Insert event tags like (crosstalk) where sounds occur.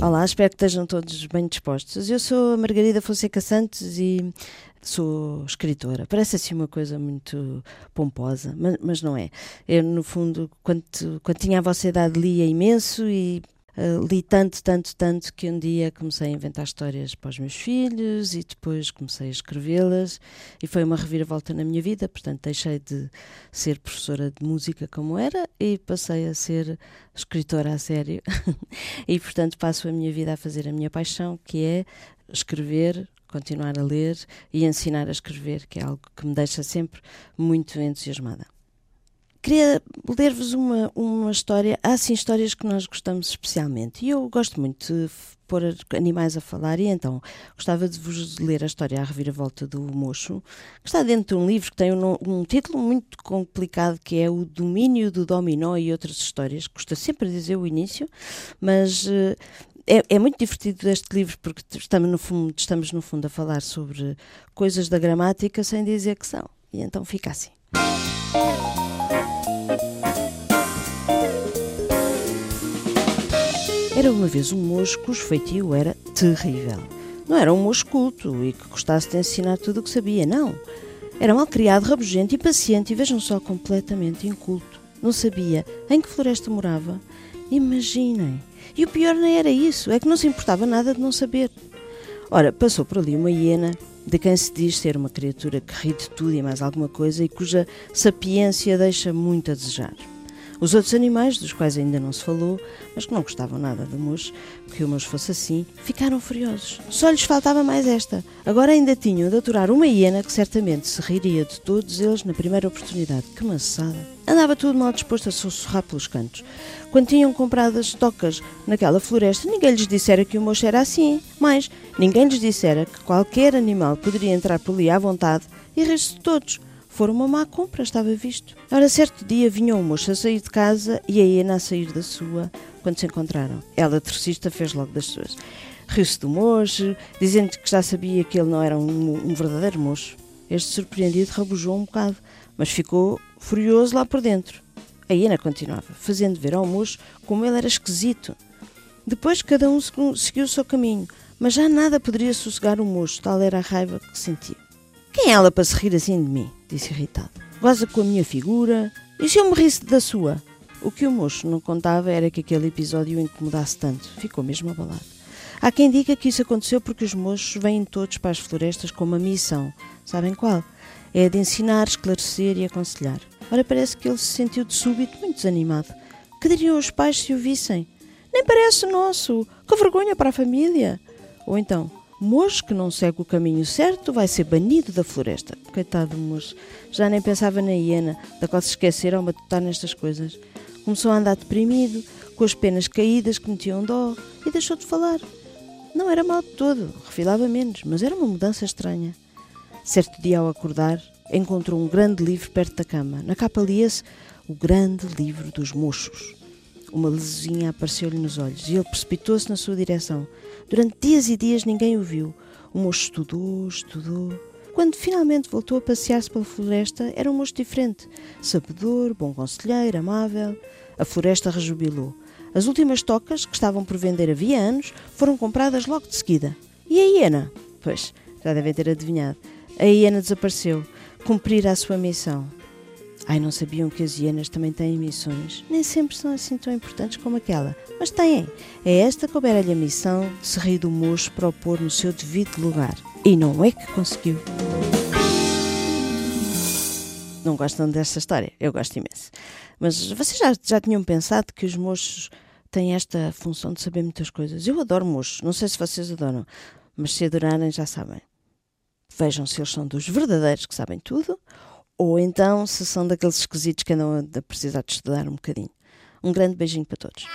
Olá, espero que estejam todos bem dispostos. Eu sou a Margarida Fonseca Santos e sou escritora. Parece assim uma coisa muito pomposa, mas, mas não é. Eu, no fundo, quando, quando tinha a vossa idade, lia imenso e Uh, li tanto, tanto, tanto que um dia comecei a inventar histórias para os meus filhos e depois comecei a escrevê-las e foi uma reviravolta na minha vida. Portanto, deixei de ser professora de música como era e passei a ser escritora a sério. (laughs) e, portanto, passo a minha vida a fazer a minha paixão, que é escrever, continuar a ler e ensinar a escrever, que é algo que me deixa sempre muito entusiasmada. Queria ler-vos uma, uma história. Há sim histórias que nós gostamos especialmente. E eu gosto muito de pôr animais a falar, e então gostava de vos ler a história A Reviravolta do Mocho, que está dentro de um livro que tem um, um título muito complicado, que é O Domínio do Dominó e Outras Histórias. Custa sempre dizer o início, mas. Uh, é, é, muito divertido este livro porque estamos no, fundo, estamos no fundo a falar sobre coisas da gramática sem dizer que são. E então fica assim. Era uma vez um moço cujo feitio era terrível. Não era um moço culto e que gostasse de ensinar tudo o que sabia, não. Era mal criado, rabugento e paciente e vejam só, completamente inculto. Não sabia em que floresta morava. Imaginem. E o pior nem era isso, é que não se importava nada de não saber. Ora, passou por ali uma hiena de quem se diz ser uma criatura que ri de tudo e mais alguma coisa e cuja sapiência deixa muito a desejar. Os outros animais, dos quais ainda não se falou, mas que não gostavam nada do moço, porque o moço fosse assim, ficaram furiosos. Só lhes faltava mais esta. Agora ainda tinham de aturar uma hiena que certamente se riria de todos eles na primeira oportunidade. Que maçada! Andava tudo mal disposto a sussurrar pelos cantos. Quando tinham comprado as tocas naquela floresta, ninguém lhes dissera que o moço era assim. Mas ninguém lhes dissera que qualquer animal poderia entrar por ali à vontade e rir-se de todos. Fora uma má compra, estava visto. Ora, certo dia vinha o moço a sair de casa e a hiena a sair da sua, quando se encontraram. Ela, trocista, fez logo das suas. Riu-se do moço, dizendo que já sabia que ele não era um, um verdadeiro moço. Este, surpreendido, rabujou um bocado, mas ficou furioso lá por dentro. A hiena continuava, fazendo ver ao moço como ele era esquisito. Depois cada um seguiu o seu caminho, mas já nada poderia sossegar o moço, tal era a raiva que sentia. Quem é ela para se rir assim de mim? Disse irritado. Goza com a minha figura. E se eu me risse da sua? O que o moço não contava era que aquele episódio o incomodasse tanto. Ficou mesmo abalado. Há quem diga que isso aconteceu porque os moços vêm todos para as florestas com uma missão. Sabem qual? É a de ensinar, esclarecer e aconselhar. Ora, parece que ele se sentiu de súbito muito desanimado. Que diriam os pais se o vissem? Nem parece nosso. Que vergonha para a família. Ou então, moço que não segue o caminho certo vai ser banido da floresta. Coitado do moço, já nem pensava na hiena, da qual se esqueceram ao matutar nestas coisas. Começou a andar deprimido, com as penas caídas que metiam dó, e deixou de falar. Não era mal de todo, refilava menos, mas era uma mudança estranha. Certo dia, ao acordar, encontrou um grande livro perto da cama. Na capa lia-se O Grande Livro dos Mochos. Uma luzinha apareceu-lhe nos olhos e ele precipitou-se na sua direção. Durante dias e dias ninguém o viu. O moço estudou, estudou. Quando finalmente voltou a passear-se pela floresta, era um moço diferente. Sabedor, bom conselheiro, amável. A floresta rejubilou. As últimas tocas, que estavam por vender havia anos, foram compradas logo de seguida. E a hiena? Pois, já devem ter adivinhado. A hiena desapareceu. Cumprir a sua missão. Ai, não sabiam que as hienas também têm missões. Nem sempre são assim tão importantes como aquela, mas têm. É esta que coubera-lhe a missão de se rir do moço para o pôr no seu devido lugar. E não é que conseguiu. Não gostam desta história? Eu gosto imenso. Mas vocês já, já tinham pensado que os moços têm esta função de saber muitas coisas? Eu adoro moços, não sei se vocês adoram, mas se adorarem já sabem. Vejam se eles são dos verdadeiros que sabem tudo ou então se são daqueles esquisitos que andam a precisar de estudar um bocadinho. Um grande beijinho para todos.